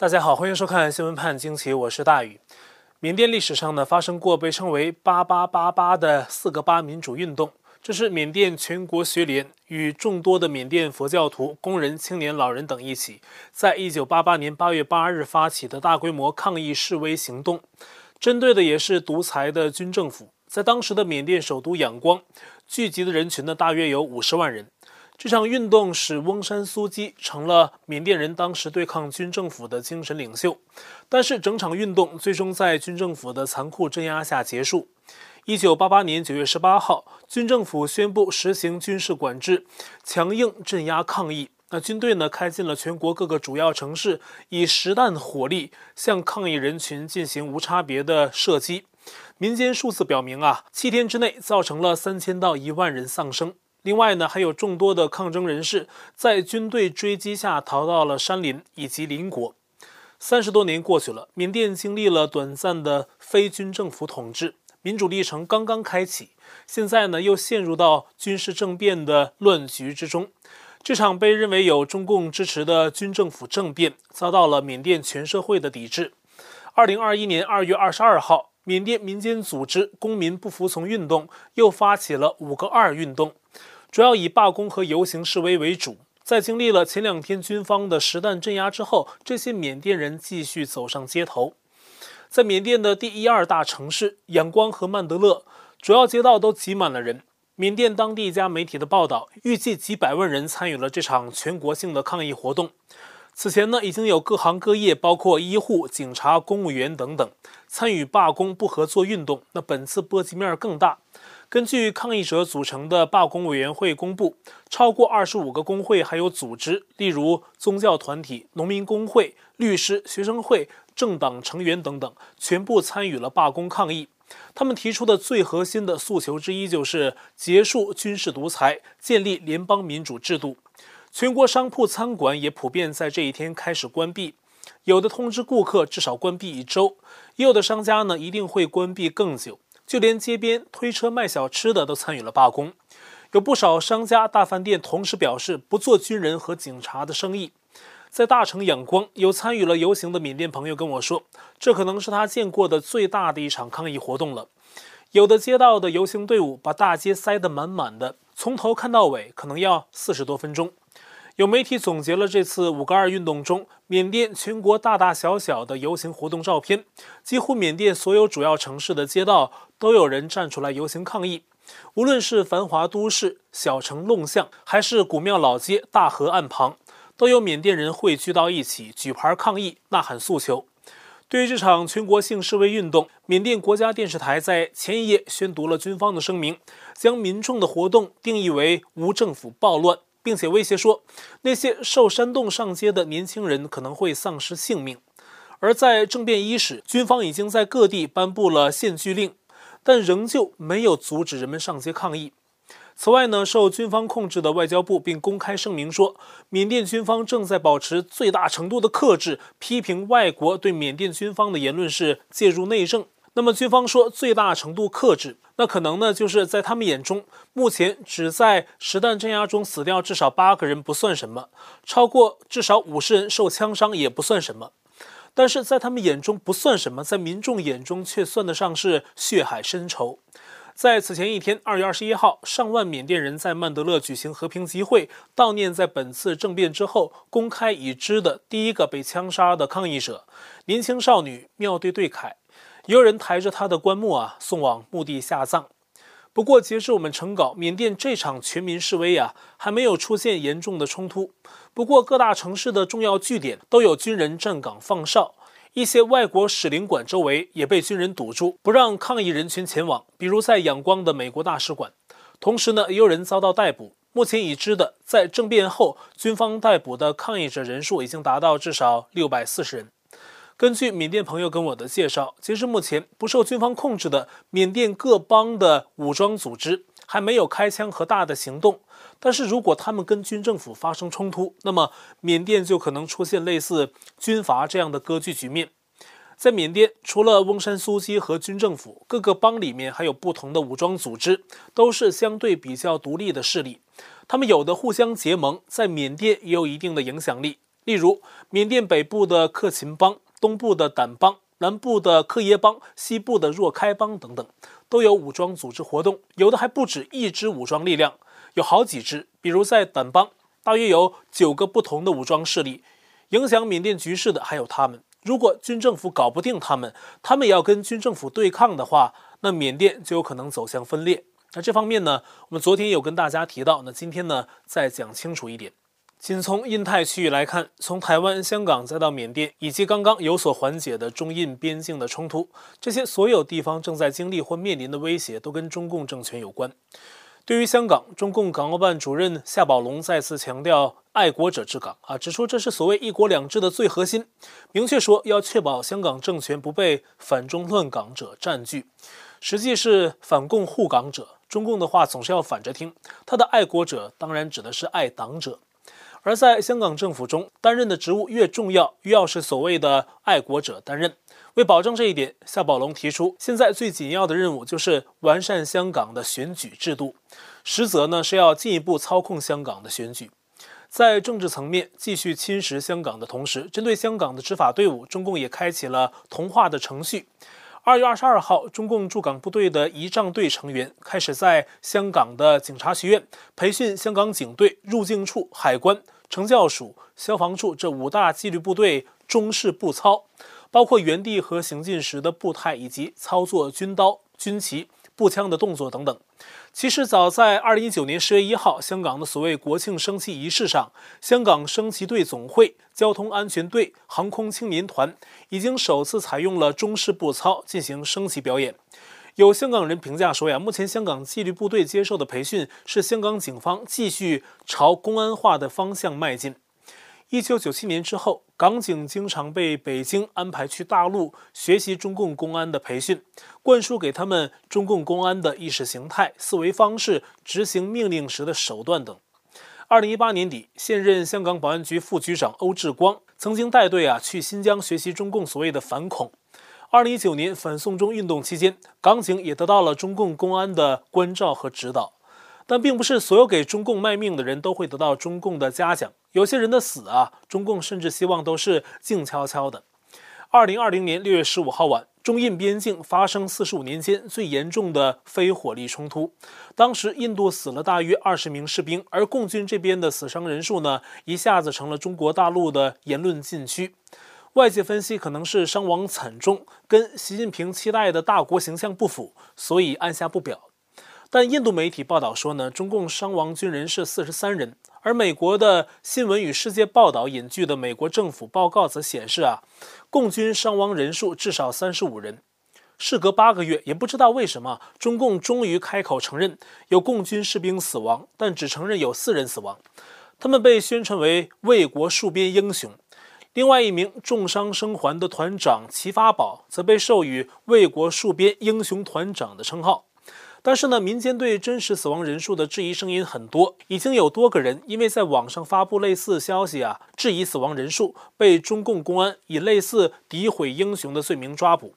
大家好，欢迎收看新闻判惊奇，我是大宇。缅甸历史上呢发生过被称为“八八八八”的四个八民主运动，这是缅甸全国学联与众多的缅甸佛教徒、工人、青年、老人等一起，在一九八八年八月八日发起的大规模抗议示威行动，针对的也是独裁的军政府。在当时的缅甸首都仰光，聚集的人群呢大约有五十万人。这场运动使翁山苏姬成了缅甸人当时对抗军政府的精神领袖，但是整场运动最终在军政府的残酷镇压下结束。一九八八年九月十八号，军政府宣布实行军事管制，强硬镇压抗议。那军队呢，开进了全国各个主要城市，以实弹火力向抗议人群进行无差别的射击。民间数字表明啊，七天之内造成了三千到一万人丧生。另外呢，还有众多的抗争人士在军队追击下逃到了山林以及邻国。三十多年过去了，缅甸经历了短暂的非军政府统治，民主历程刚刚开启，现在呢又陷入到军事政变的乱局之中。这场被认为有中共支持的军政府政变，遭到了缅甸全社会的抵制。二零二一年二月二十二号，缅甸民间组织公民不服从运动又发起了“五个二”运动。主要以罢工和游行示威为主，在经历了前两天军方的实弹镇压之后，这些缅甸人继续走上街头。在缅甸的第一二大城市仰光和曼德勒，主要街道都挤满了人。缅甸当地一家媒体的报道，预计几百万人参与了这场全国性的抗议活动。此前呢，已经有各行各业，包括医护、警察、公务员等等，参与罢工不合作运动。那本次波及面更大。根据抗议者组成的罢工委员会公布，超过二十五个工会还有组织，例如宗教团体、农民工会、律师、学生会、政党成员等等，全部参与了罢工抗议。他们提出的最核心的诉求之一就是结束军事独裁，建立联邦民主制度。全国商铺餐馆也普遍在这一天开始关闭，有的通知顾客至少关闭一周，也有的商家呢一定会关闭更久。就连街边推车卖小吃的都参与了罢工，有不少商家、大饭店同时表示不做军人和警察的生意。在大城仰光，有参与了游行的缅甸朋友跟我说，这可能是他见过的最大的一场抗议活动了。有的街道的游行队伍把大街塞得满满的，从头看到尾可能要四十多分钟。有媒体总结了这次五个二运动中缅甸全国大大小小的游行活动照片，几乎缅甸所有主要城市的街道都有人站出来游行抗议。无论是繁华都市、小城弄巷，还是古庙老街、大河岸旁，都有缅甸人汇聚到一起，举牌抗议、呐喊诉求。对于这场全国性示威运动，缅甸国家电视台在前一夜宣读了军方的声明，将民众的活动定义为无政府暴乱。并且威胁说，那些受煽动上街的年轻人可能会丧失性命。而在政变伊始，军方已经在各地颁布了限聚令，但仍旧没有阻止人们上街抗议。此外呢，受军方控制的外交部并公开声明说，缅甸军方正在保持最大程度的克制，批评外国对缅甸军方的言论是介入内政。那么军方说最大程度克制，那可能呢就是在他们眼中，目前只在实弹镇压中死掉至少八个人不算什么，超过至少五十人受枪伤也不算什么，但是在他们眼中不算什么，在民众眼中却算得上是血海深仇。在此前一天，二月二十一号，上万缅甸人在曼德勒举行和平集会，悼念在本次政变之后公开已知的第一个被枪杀的抗议者——年轻少女妙对对凯。也有人抬着他的棺木啊，送往墓地下葬。不过，截至我们成稿，缅甸这场全民示威啊，还没有出现严重的冲突。不过，各大城市的重要据点都有军人站岗放哨，一些外国使领馆周围也被军人堵住，不让抗议人群前往。比如在仰光的美国大使馆。同时呢，也有人遭到逮捕。目前已知的，在政变后军方逮捕的抗议者人数已经达到至少六百四十人。根据缅甸朋友跟我的介绍，截至目前，不受军方控制的缅甸各邦的武装组织还没有开枪和大的行动。但是如果他们跟军政府发生冲突，那么缅甸就可能出现类似军阀这样的割据局面。在缅甸，除了翁山苏姬和军政府，各个邦里面还有不同的武装组织，都是相对比较独立的势力。他们有的互相结盟，在缅甸也有一定的影响力。例如缅甸北部的克钦邦、东部的掸邦、南部的克耶邦、西部的若开邦等等，都有武装组织活动，有的还不止一支武装力量，有好几支。比如在掸邦，大约有九个不同的武装势力，影响缅甸局势的还有他们。如果军政府搞不定他们，他们也要跟军政府对抗的话，那缅甸就有可能走向分裂。那这方面呢，我们昨天有跟大家提到，那今天呢再讲清楚一点。仅从印太区域来看，从台湾、香港再到缅甸，以及刚刚有所缓解的中印边境的冲突，这些所有地方正在经历或面临的威胁，都跟中共政权有关。对于香港，中共港澳办主任夏宝龙再次强调“爱国者治港”啊，指出这是所谓“一国两制”的最核心，明确说要确保香港政权不被反中乱港者占据，实际是反共护港者。中共的话总是要反着听，他的爱国者当然指的是爱党者。而在香港政府中担任的职务越重要，越要是所谓的爱国者担任。为保证这一点，夏宝龙提出，现在最紧要的任务就是完善香港的选举制度，实则呢是要进一步操控香港的选举。在政治层面继续侵蚀香港的同时，针对香港的执法队伍，中共也开启了同化的程序。二月二十二号，中共驻港部队的仪仗队成员开始在香港的警察学院培训香港警队、入境处、海关、惩教署、消防处这五大纪律部队中式步操，包括原地和行进时的步态，以及操作军刀、军旗、步枪的动作等等。其实早在二零一九年十月一号，香港的所谓国庆升旗仪式上，香港升旗队总会、交通安全队、航空青年团已经首次采用了中式步操进行升旗表演。有香港人评价说呀，目前香港纪律部队接受的培训是香港警方继续朝公安化的方向迈进。一九九七年之后，港警经常被北京安排去大陆学习中共公安的培训，灌输给他们中共公安的意识形态、思维方式、执行命令时的手段等。二零一八年底，现任香港保安局副局长欧志光曾经带队啊去新疆学习中共所谓的反恐。二零一九年反送中运动期间，港警也得到了中共公安的关照和指导。但并不是所有给中共卖命的人都会得到中共的嘉奖，有些人的死啊，中共甚至希望都是静悄悄的。二零二零年六月十五号晚，中印边境发生四十五年间最严重的非火力冲突，当时印度死了大约二十名士兵，而共军这边的死伤人数呢，一下子成了中国大陆的言论禁区。外界分析可能是伤亡惨重，跟习近平期待的大国形象不符，所以按下不表。但印度媒体报道说呢，中共伤亡军人是四十三人，而美国的新闻与世界报道引据的美国政府报告则显示啊，共军伤亡人数至少三十五人。事隔八个月，也不知道为什么，中共终于开口承认有共军士兵死亡，但只承认有四人死亡，他们被宣传为为国戍边英雄。另外一名重伤生还的团长齐发宝则被授予为国戍边英雄团长的称号。但是呢，民间对真实死亡人数的质疑声音很多，已经有多个人因为在网上发布类似消息啊，质疑死亡人数，被中共公安以类似诋毁英雄的罪名抓捕。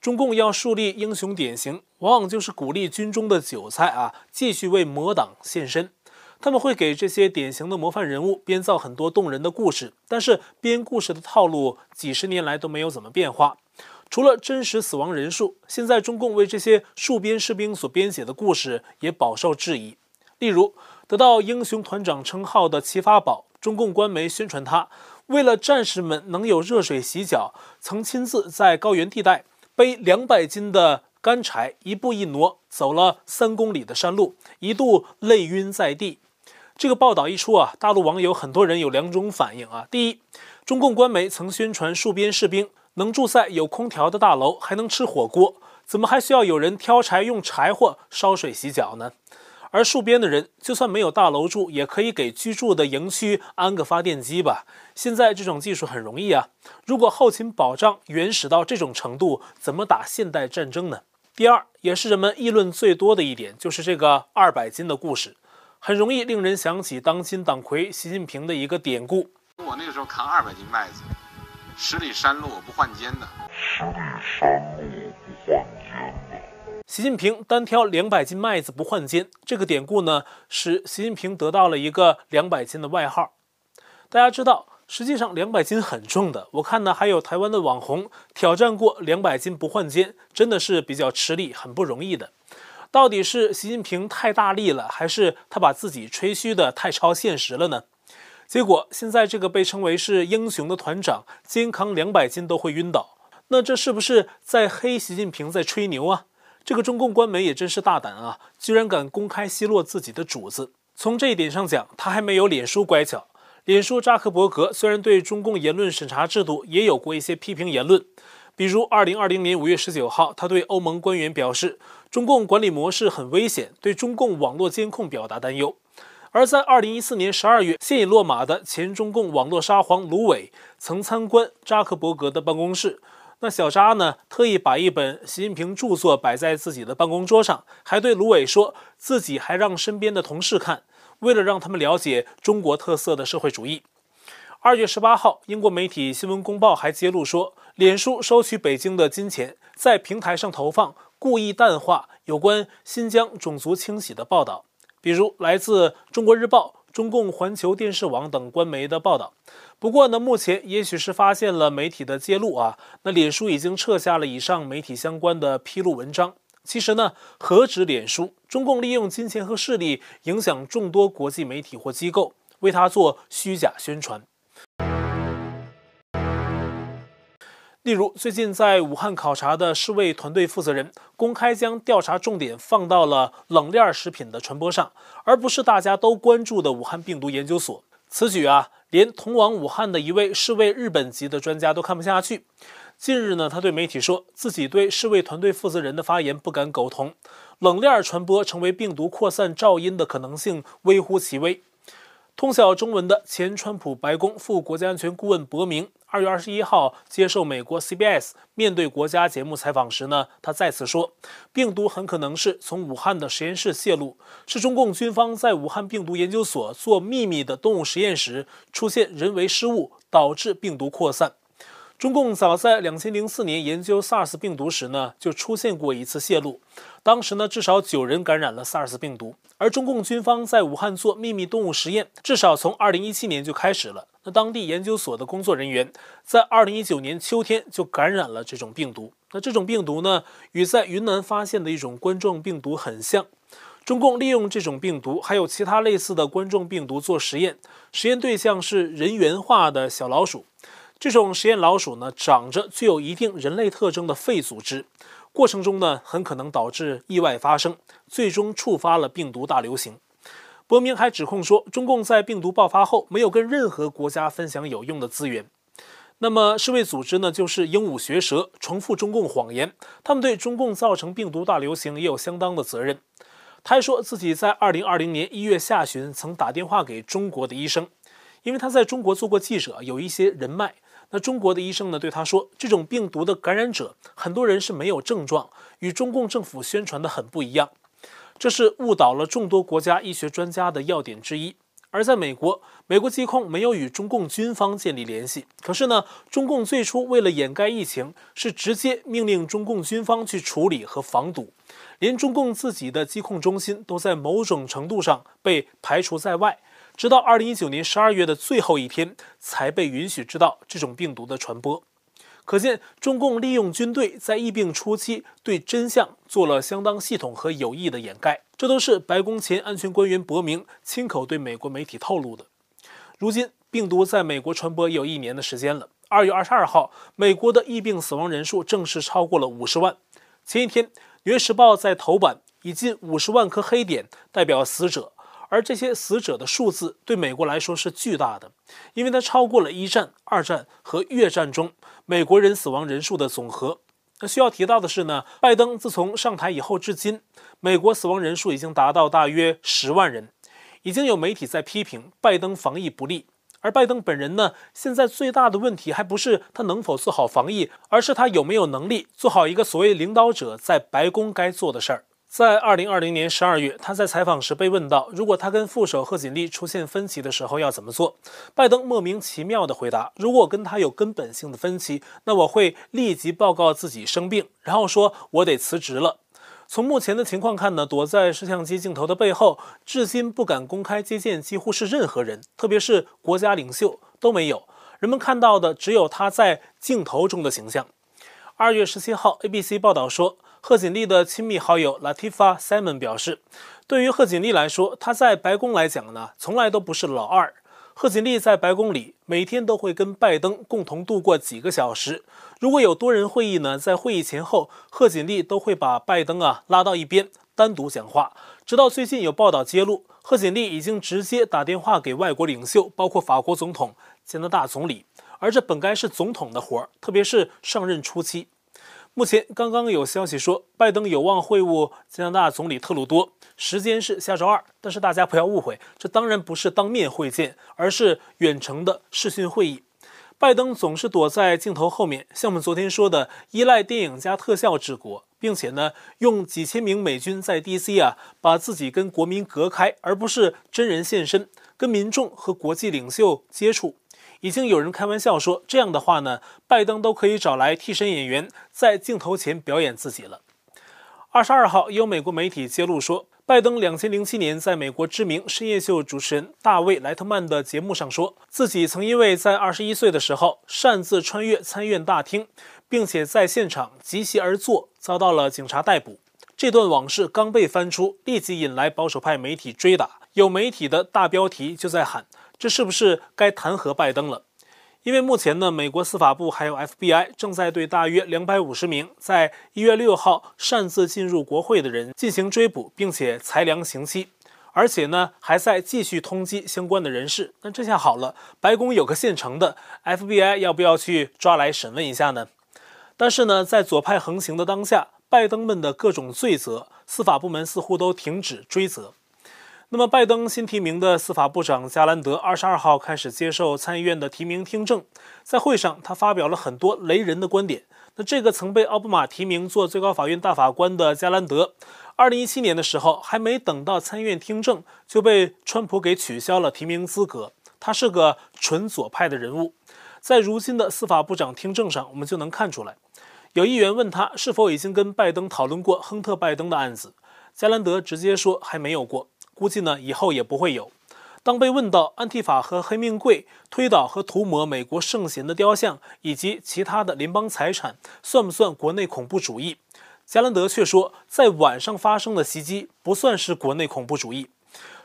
中共要树立英雄典型，往往就是鼓励军中的韭菜啊，继续为魔党献身。他们会给这些典型的模范人物编造很多动人的故事，但是编故事的套路几十年来都没有怎么变化。除了真实死亡人数，现在中共为这些戍边士兵所编写的故事也饱受质疑。例如，得到英雄团长称号的齐发宝，中共官媒宣传他为了战士们能有热水洗脚，曾亲自在高原地带背两百斤的干柴，一步一挪走了三公里的山路，一度累晕在地。这个报道一出啊，大陆网友很多人有两种反应啊。第一，中共官媒曾宣传戍边士兵。能住在有空调的大楼，还能吃火锅，怎么还需要有人挑柴用柴火烧水洗脚呢？而戍边的人，就算没有大楼住，也可以给居住的营区安个发电机吧？现在这种技术很容易啊。如果后勤保障原始到这种程度，怎么打现代战争呢？第二，也是人们议论最多的一点，就是这个二百斤的故事，很容易令人想起当今党魁习近平的一个典故。我那个时候扛二百斤麦子。十里山路我不换肩的。十里山路不换肩的。习近平单挑两百斤麦子不换肩，这个典故呢，使习近平得到了一个两百斤的外号。大家知道，实际上，两百斤很重的。我看呢，还有台湾的网红挑战过两百斤不换肩，真的是比较吃力，很不容易的。到底是习近平太大力了，还是他把自己吹嘘的太超现实了呢？结果现在这个被称为是英雄的团长，肩扛两百斤都会晕倒，那这是不是在黑习近平，在吹牛啊？这个中共官媒也真是大胆啊，居然敢公开奚落自己的主子。从这一点上讲，他还没有脸书乖巧。脸书扎克伯格虽然对中共言论审查制度也有过一些批评言论，比如二零二零年五月十九号，他对欧盟官员表示，中共管理模式很危险，对中共网络监控表达担忧。而在二零一四年十二月，现已落马的前中共网络沙皇卢伟曾参观扎克伯格的办公室，那小扎呢，特意把一本习近平著作摆在自己的办公桌上，还对卢伟说自己还让身边的同事看。为了让他们了解中国特色的社会主义，二月十八号，英国媒体《新闻公报》还揭露说，脸书收取北京的金钱，在平台上投放，故意淡化有关新疆种族清洗的报道，比如来自《中国日报》、中共环球电视网等官媒的报道。不过呢，目前也许是发现了媒体的揭露啊，那脸书已经撤下了以上媒体相关的披露文章。其实呢，何止脸书？中共利用金钱和势力影响众多国际媒体或机构，为他做虚假宣传。例如，最近在武汉考察的世卫团队负责人公开将调查重点放到了冷链食品的传播上，而不是大家都关注的武汉病毒研究所。此举啊，连通往武汉的一位世卫日本籍的专家都看不下去。近日呢，他对媒体说自己对世卫团队负责人的发言不敢苟同，冷链传播成为病毒扩散肇因的可能性微乎其微。通晓中文的前川普白宫副国家安全顾问伯明，二月二十一号接受美国 CBS 面对国家节目采访时呢，他再次说，病毒很可能是从武汉的实验室泄露，是中共军方在武汉病毒研究所做秘密的动物实验时出现人为失误，导致病毒扩散。中共早在两千零四年研究 SARS 病毒时呢，就出现过一次泄露，当时呢至少九人感染了 SARS 病毒。而中共军方在武汉做秘密动物实验，至少从二零一七年就开始了。那当地研究所的工作人员在二零一九年秋天就感染了这种病毒。那这种病毒呢，与在云南发现的一种冠状病毒很像。中共利用这种病毒，还有其他类似的冠状病毒做实验，实验对象是人猿化的小老鼠。这种实验老鼠呢，长着具有一定人类特征的肺组织，过程中呢，很可能导致意外发生，最终触发了病毒大流行。伯明还指控说，中共在病毒爆发后没有跟任何国家分享有用的资源。那么世卫组织呢，就是鹦鹉学舌，重复中共谎言，他们对中共造成病毒大流行也有相当的责任。他还说自己在二零二零年一月下旬曾打电话给中国的医生，因为他在中国做过记者，有一些人脉。那中国的医生呢，对他说，这种病毒的感染者很多人是没有症状，与中共政府宣传的很不一样，这是误导了众多国家医学专家的要点之一。而在美国，美国疾控没有与中共军方建立联系，可是呢，中共最初为了掩盖疫情，是直接命令中共军方去处理和防堵，连中共自己的疾控中心都在某种程度上被排除在外。直到二零一九年十二月的最后一天，才被允许知道这种病毒的传播。可见，中共利用军队在疫病初期对真相做了相当系统和有意的掩盖。这都是白宫前安全官员伯明亲口对美国媒体透露的。如今，病毒在美国传播也有一年的时间了。二月二十二号，美国的疫病死亡人数正式超过了五十万。前一天，《纽约时报》在头版以近五十万颗黑点代表死者。而这些死者的数字对美国来说是巨大的，因为它超过了一战、二战和越战中美国人死亡人数的总和。那需要提到的是呢，拜登自从上台以后至今，美国死亡人数已经达到大约十万人。已经有媒体在批评拜登防疫不力，而拜登本人呢，现在最大的问题还不是他能否做好防疫，而是他有没有能力做好一个所谓领导者在白宫该做的事儿。在二零二零年十二月，他在采访时被问到，如果他跟副手贺锦丽出现分歧的时候要怎么做？拜登莫名其妙地回答：“如果跟他有根本性的分歧，那我会立即报告自己生病，然后说我得辞职了。”从目前的情况看呢，躲在摄像机镜头的背后，至今不敢公开接见几乎是任何人，特别是国家领袖都没有。人们看到的只有他在镜头中的形象。二月十七号，ABC 报道说，贺锦丽的亲密好友 Latifa Simon 表示，对于贺锦丽来说，她在白宫来讲呢，从来都不是老二。贺锦丽在白宫里每天都会跟拜登共同度过几个小时。如果有多人会议呢，在会议前后，贺锦丽都会把拜登啊拉到一边单独讲话。直到最近有报道揭露，贺锦丽已经直接打电话给外国领袖，包括法国总统、加拿大总理，而这本该是总统的活儿，特别是上任初期。目前刚刚有消息说，拜登有望会晤加拿大总理特鲁多，时间是下周二。但是大家不要误会，这当然不是当面会见，而是远程的视讯会议。拜登总是躲在镜头后面，像我们昨天说的，依赖电影加特效治国，并且呢，用几千名美军在 DC 啊，把自己跟国民隔开，而不是真人现身，跟民众和国际领袖接触。已经有人开玩笑说，这样的话呢，拜登都可以找来替身演员在镜头前表演自己了。二十二号，有美国媒体揭露说，拜登两千零七年在美国知名深夜秀主持人大卫·莱特曼的节目上说，自己曾因为在二十一岁的时候擅自穿越参院大厅，并且在现场急袭而坐，遭到了警察逮捕。这段往事刚被翻出，立即引来保守派媒体追打，有媒体的大标题就在喊。这是不是该弹劾拜登了？因为目前呢，美国司法部还有 FBI 正在对大约两百五十名在一月六号擅自进入国会的人进行追捕，并且裁量刑期，而且呢，还在继续通缉相关的人士。那这下好了，白宫有个现成的，FBI 要不要去抓来审问一下呢？但是呢，在左派横行的当下，拜登们的各种罪责，司法部门似乎都停止追责。那么，拜登新提名的司法部长加兰德二十二号开始接受参议院的提名听证，在会上，他发表了很多雷人的观点。那这个曾被奥巴马提名做最高法院大法官的加兰德，二零一七年的时候，还没等到参议院听证，就被川普给取消了提名资格。他是个纯左派的人物，在如今的司法部长听证上，我们就能看出来。有议员问他是否已经跟拜登讨论过亨特·拜登的案子，加兰德直接说还没有过。估计呢，以后也不会有。当被问到安提法和黑命贵推倒和涂抹美国圣贤的雕像以及其他的联邦财产算不算国内恐怖主义，加兰德却说，在晚上发生的袭击不算是国内恐怖主义。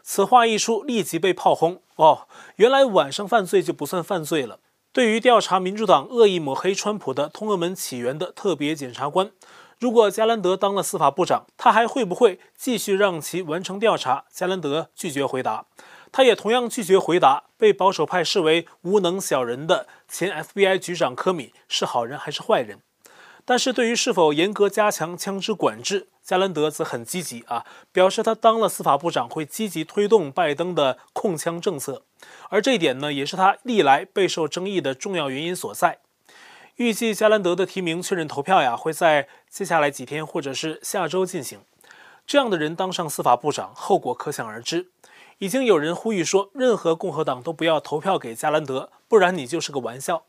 此话一出，立即被炮轰。哦，原来晚上犯罪就不算犯罪了。对于调查民主党恶意抹黑川普的通俄门起源的特别检察官。如果加兰德当了司法部长，他还会不会继续让其完成调查？加兰德拒绝回答，他也同样拒绝回答。被保守派视为无能小人的前 FBI 局长科米是好人还是坏人？但是对于是否严格加强枪支管制，加兰德则很积极啊，表示他当了司法部长会积极推动拜登的控枪政策，而这一点呢，也是他历来备受争议的重要原因所在。预计加兰德的提名确认投票呀，会在接下来几天或者是下周进行。这样的人当上司法部长，后果可想而知。已经有人呼吁说，任何共和党都不要投票给加兰德，不然你就是个玩笑。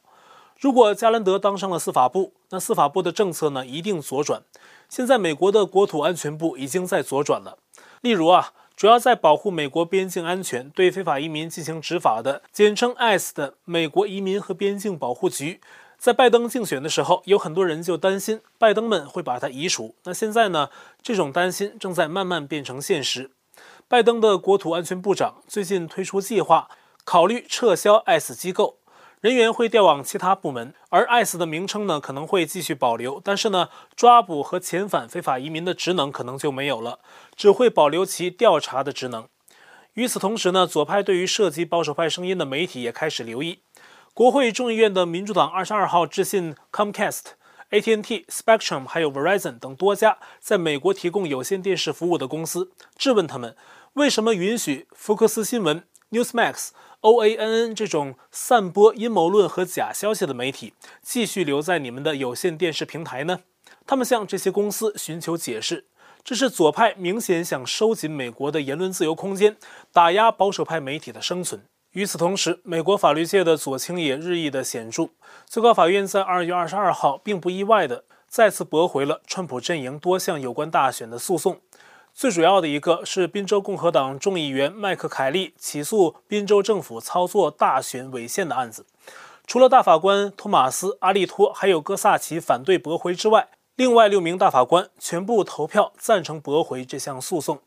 如果加兰德当上了司法部，那司法部的政策呢，一定左转。现在美国的国土安全部已经在左转了。例如啊，主要在保护美国边境安全、对非法移民进行执法的，简称 ICE 的美国移民和边境保护局。在拜登竞选的时候，有很多人就担心拜登们会把他移除。那现在呢？这种担心正在慢慢变成现实。拜登的国土安全部长最近推出计划，考虑撤销 ICE 机构，人员会调往其他部门，而 ICE 的名称呢可能会继续保留，但是呢，抓捕和遣返非法移民的职能可能就没有了，只会保留其调查的职能。与此同时呢，左派对于涉及保守派声音的媒体也开始留意。国会众议院的民主党二十二号致信 Comcast、AT&T、Spectrum 还有 Verizon 等多家在美国提供有线电视服务的公司，质问他们为什么允许福克斯新闻、Newsmax、OANN 这种散播阴谋论和假消息的媒体继续留在你们的有线电视平台呢？他们向这些公司寻求解释，这是左派明显想收紧美国的言论自由空间，打压保守派媒体的生存。与此同时，美国法律界的左倾也日益的显著。最高法院在二月二十二号，并不意外的再次驳回了川普阵营多项有关大选的诉讼。最主要的一个是宾州共和党众议员麦克凯利起诉宾州政府操作大选违宪的案子。除了大法官托马斯、阿利托还有戈萨奇反对驳回之外，另外六名大法官全部投票赞成驳回这项诉讼。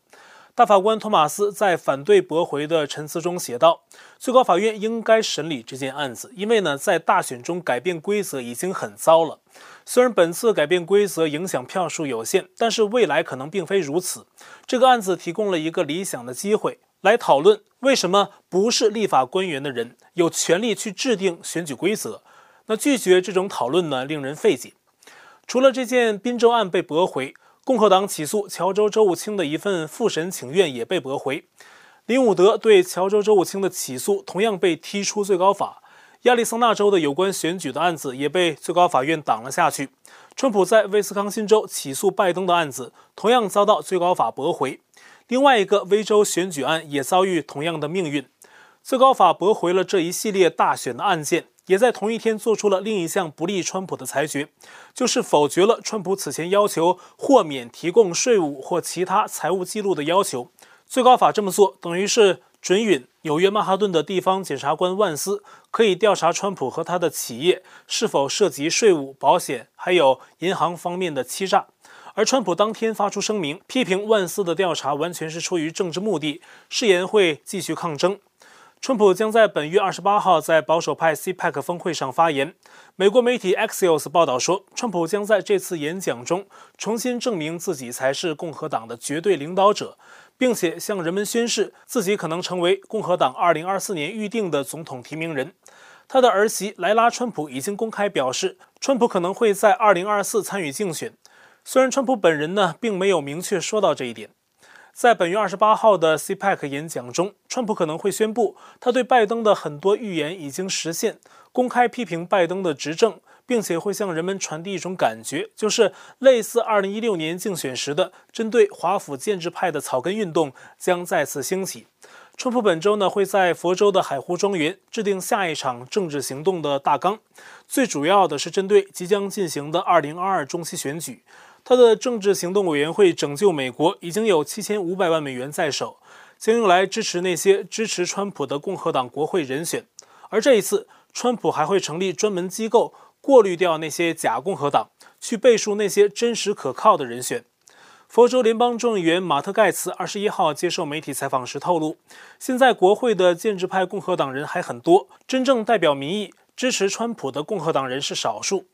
大法官托马斯在反对驳回的陈词中写道：“最高法院应该审理这件案子，因为呢，在大选中改变规则已经很糟了。虽然本次改变规则影响票数有限，但是未来可能并非如此。这个案子提供了一个理想的机会，来讨论为什么不是立法官员的人有权利去制定选举规则。那拒绝这种讨论呢，令人费解。除了这件宾州案被驳回。”共和党起诉乔州州务卿的一份复审请愿也被驳回，林伍德对乔州州务卿的起诉同样被踢出最高法。亚利桑那州的有关选举的案子也被最高法院挡了下去。川普在威斯康辛州起诉拜登的案子同样遭到最高法驳回。另外一个威州选举案也遭遇同样的命运，最高法驳回了这一系列大选的案件。也在同一天做出了另一项不利川普的裁决，就是否决了川普此前要求豁免提供税务或其他财务记录的要求。最高法这么做，等于是准允纽约曼哈顿的地方检察官万斯可以调查川普和他的企业是否涉及税务、保险还有银行方面的欺诈。而川普当天发出声明，批评万斯的调查完全是出于政治目的，誓言会继续抗争。川普将在本月二十八号在保守派 CPAC 峰会上发言。美国媒体 Axios 报道说，川普将在这次演讲中重新证明自己才是共和党的绝对领导者，并且向人们宣誓自己可能成为共和党二零二四年预定的总统提名人。他的儿媳莱拉·川普已经公开表示，川普可能会在二零二四参与竞选。虽然川普本人呢并没有明确说到这一点。在本月二十八号的 CPAC 演讲中，川普可能会宣布，他对拜登的很多预言已经实现，公开批评拜登的执政，并且会向人们传递一种感觉，就是类似二零一六年竞选时的针对华府建制派的草根运动将再次兴起。川普本周呢会在佛州的海湖庄园制定下一场政治行动的大纲，最主要的是针对即将进行的二零二二中期选举。他的政治行动委员会拯救美国已经有七千五百万美元在手，将用来支持那些支持川普的共和党国会人选。而这一次，川普还会成立专门机构，过滤掉那些假共和党，去背书那些真实可靠的人选。佛州联邦众议员马特盖茨二十一号接受媒体采访时透露，现在国会的建制派共和党人还很多，真正代表民意支持川普的共和党人是少数。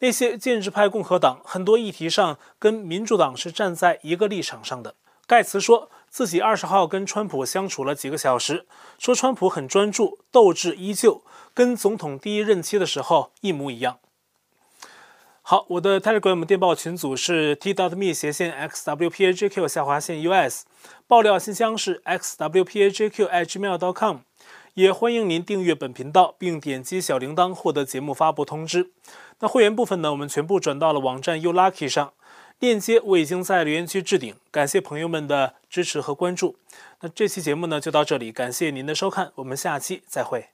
那些建制派共和党很多议题上跟民主党是站在一个立场上的。盖茨说自己二十号跟川普相处了几个小时，说川普很专注，斗志依旧，跟总统第一任期的时候一模一样。好，我的 Telegram 电报群组是 t dot me 斜线 xwpajq 下划线 us，爆料信箱是 X W P A J Q H mail dot com。也欢迎您订阅本频道，并点击小铃铛获得节目发布通知。那会员部分呢，我们全部转到了网站 YouLucky 上，链接我已经在留言区置顶。感谢朋友们的支持和关注。那这期节目呢就到这里，感谢您的收看，我们下期再会。